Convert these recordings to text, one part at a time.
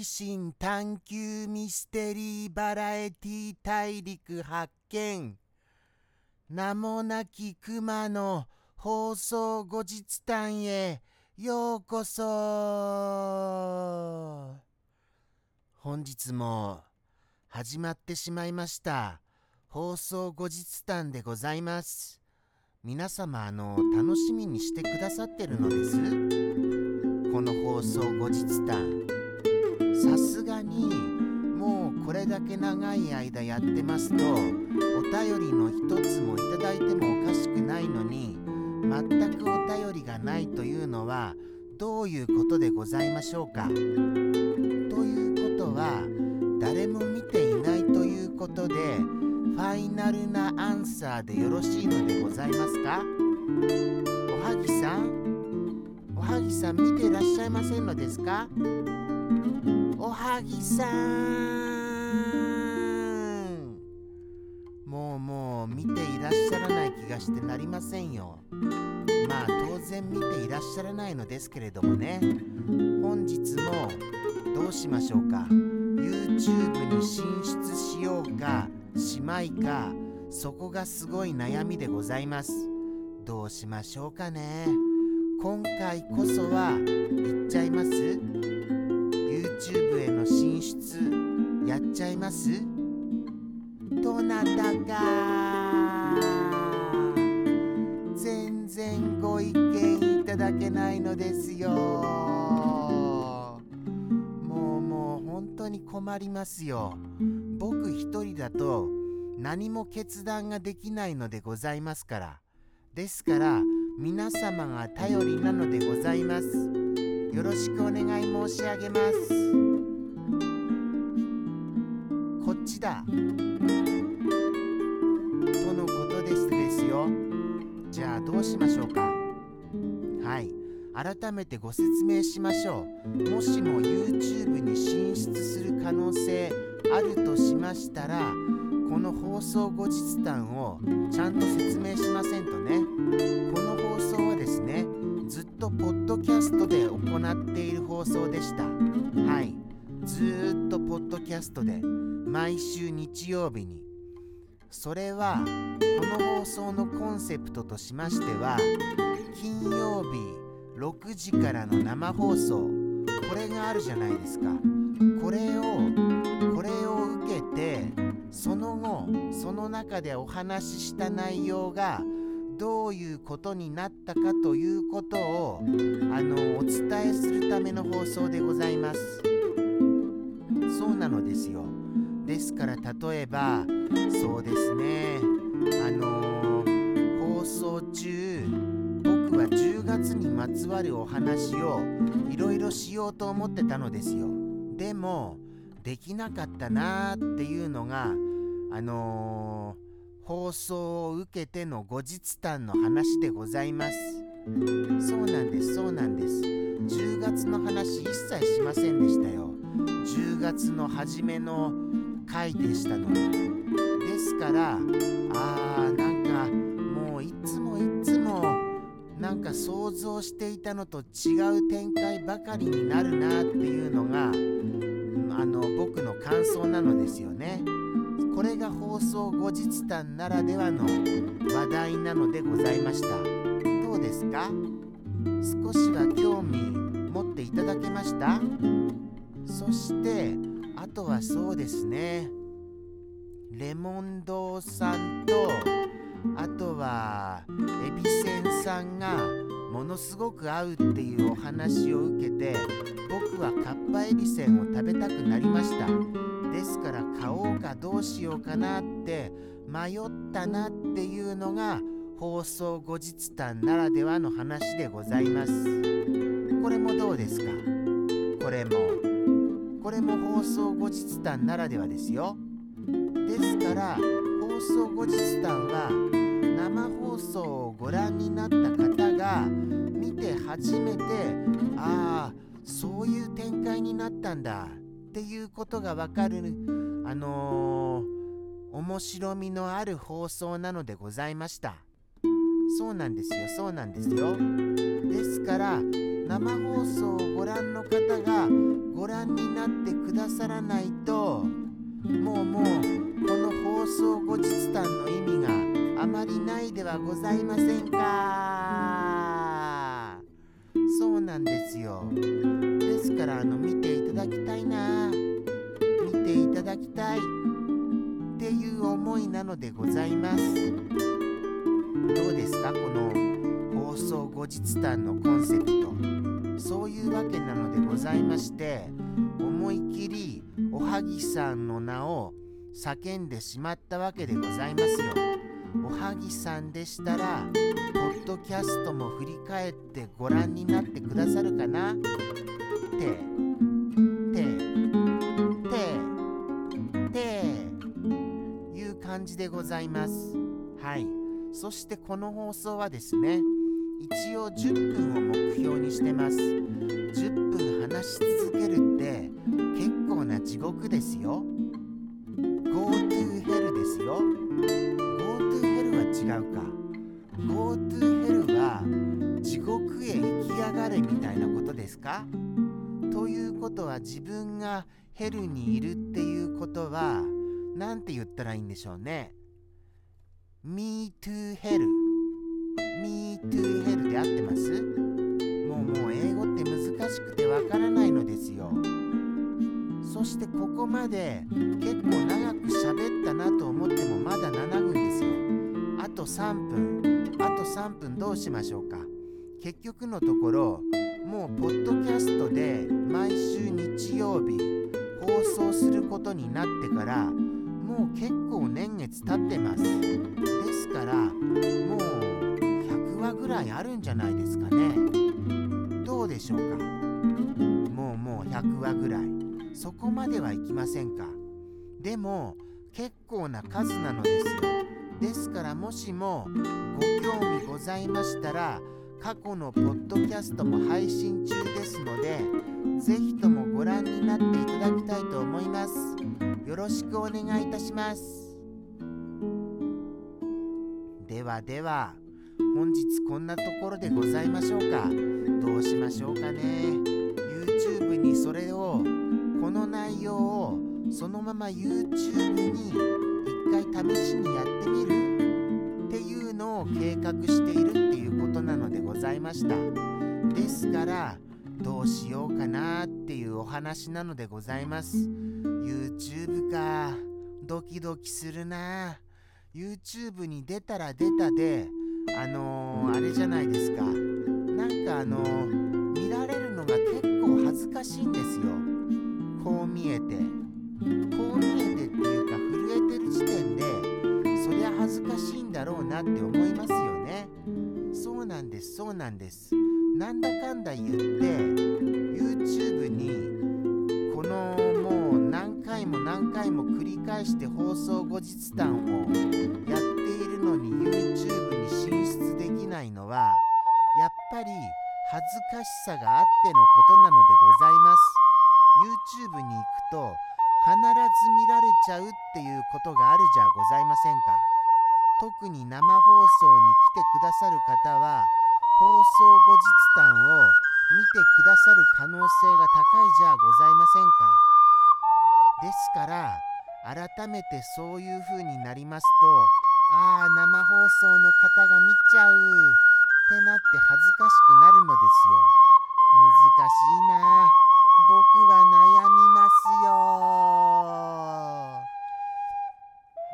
奇心探求ミステリーバラエティ大陸発見。名もなき熊の放送後日談へようこそ。本日も始まってしまいました。放送後日談でございます。皆様あの楽しみにしてくださってるのです。この放送後日談。さすがにもうこれだけ長い間やってますとお便りの一つもいただいてもおかしくないのに全くお便りがないというのはどういうことでございましょうか？ということは誰も見ていないということでファイナルなアンサーでよろしいのでございますか？おはぎさん？おはぎさん見ていらっしゃいませんのですか？おはぎさん。もうもう見ていらっしゃらない気がしてなりませんよ。まあ当然見ていらっしゃらないのですけれどもね。本日もどうしましょうか。YouTube に進出しようかしまいかそこがすごい悩みでございます。どうしましょうかね。今回こそは行っちゃいます？出やっちゃいます？どなたか。全然ご意見いただけないのですよ。もうもう本当に困りますよ。僕一人だと何も決断ができないのでございますから。ですから皆様が頼りなのでございます。よろしくお願い申し上げます。だとのことですですよじゃあどうしましょうか。はい。改めてご説明しましょう。もしも YouTube に進出する可能性あるとしましたらこの放送後日談をちゃんと説明しませんとね。この放送はですねずっとポッドキャストで行っている放送でした。はい。ずっとポッドキャストで毎週日曜日にそれはこの放送のコンセプトとしましては金曜日6時からの生放送。これがあるじゃないですか。これをこれを受けてその後その中でお話しした内容がどういうことになったかということをあのお伝えするための放送でございます。そうなのですよ。ですから例えばそうですね。あのー放送中僕は10月にまつわるお話をいろいろしようと思ってたのですよ。でもできなかったなーっていうのがあのー放送を受けての後日談の話でございます。そうなんですそうなんです。10月の話一切しませんでしたよ。10月の初めの回でしたのに。ですからあーなんかもういつもいつもなんか想像していたのと違う展開ばかりになるなっていうのがあの僕の感想なのですよね。これが放送後日談ならではの話題なのでございました。どうですか？少しは興味持っていただけました？そしてあとはそうですね。レモン堂さんとあとはエビセンさんがものすごく合うっていうお話を受けて僕はカッパエビセンを食べたくなりました。ですから買おうかどうしようかなって迷ったなっていうのが放送後日談ならではの話でございます。これもどうですか？これも。これも放送後日談ならではですよ。ですから放送後日談は生放送をご覧になった方が見て初めてああそういう展開になったんだっていうことがわかるあのー面白みのある放送なのでございました。そうなんですよ。そうなんですよ。ですから生放送をご覧の方がご覧になってくださらないともうもうこの放送後日談の意味があまりないではございませんか。そうなんですよ。ですからあの見ていただきたいな。見ていただきたいっていう思いなのでございます。どうですか？この放送後日談のコンセプト。そういうわけなのでございまして思い切りおはぎさんの名を叫んでしまったわけでございますよ。おはぎさんでしたらポッドキャストも振り返ってご覧になってくださるかな？ってててていう感じでございますはいそしてこの放送はですね一応10分を目標にしてます。10分話し続けるって結構な地獄ですよ。GoTo Hell ですよ。GoTo Hell は違うか。GoTo Hell は地獄へ行きやがれみたいなことですか？ということは自分がヘルにいるっていうことは何て言ったらいいんでしょうね。Me to Hell. Me to Hell で合ってます？もうもう英語って難しくてわからないのですよ。そしてここまで結構長く喋ったなと思ってもまだ7分ですよ。あと3分。あと3分どうしましょうか。結局のところもうポッドキャストで毎週日曜日放送することになってからもう結構年月経ってます。ですからもう100話ぐらいあるんじゃないですかね。どうでしょうか。もうもう100話ぐらい。そこまではいきませんか。でも結構な数なのですよ。ですからもしもご興味ございましたら過去のポッドキャストも配信中ですのでぜひともご覧になっていただきたいと思います。よろしくお願いいたします。ではでは本日こんなところでございましょうか。どうしましょうかね。YouTube にそれをこの内容をそのまま YouTube に一回試しにやってみる。っていうのを計画しているっていうことなのでございました。ですからどうしようかなっていうお話なのでございます。YouTube か。ドキドキするな。YouTube に出たら出たであのー、あれじゃないですか。なんかあのー、見られるのが結構恥ずかしいんですよ。こう見えて。こう見えてっていうか震えてる時点でそりゃ恥ずかしいんだろうなって思いますよね。そうなんですそうなんです。なんだかんだ言って YouTube にこのもう何回も何回も繰り返して放送後日談をやっているのに YouTube に進出できないのはやっぱり恥ずかしさがあってのことなのでございます。YouTube に行くと必ず見られちゃうっていうことがあるじゃございませんか。特に生放送に来てくださる方は放送後日談を見てくださる可能性が高いじゃございませんか？ですから改めてそういう風になりますとああ生放送の方が見ちゃうってなって恥ずかしくなるのですよ。難しいな。僕は悩みますよ。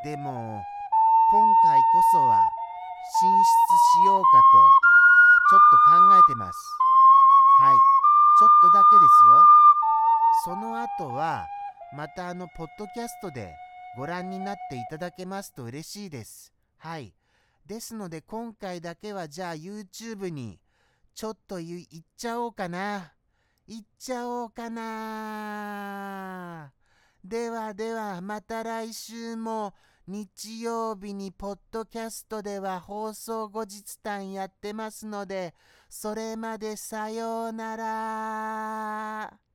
でも今回こそは進出しようかとてます。はい。ちょっとだけですよ。その後はまたあのポッドキャストでご覧になっていただけますと嬉しいです。はい。ですので今回だけはじゃあ YouTube にちょっと言っちゃおうかな。行っちゃおうかな。ではではまた来週も日曜日にポッドキャストでは放送後日談やってますのでそれまでさようなら。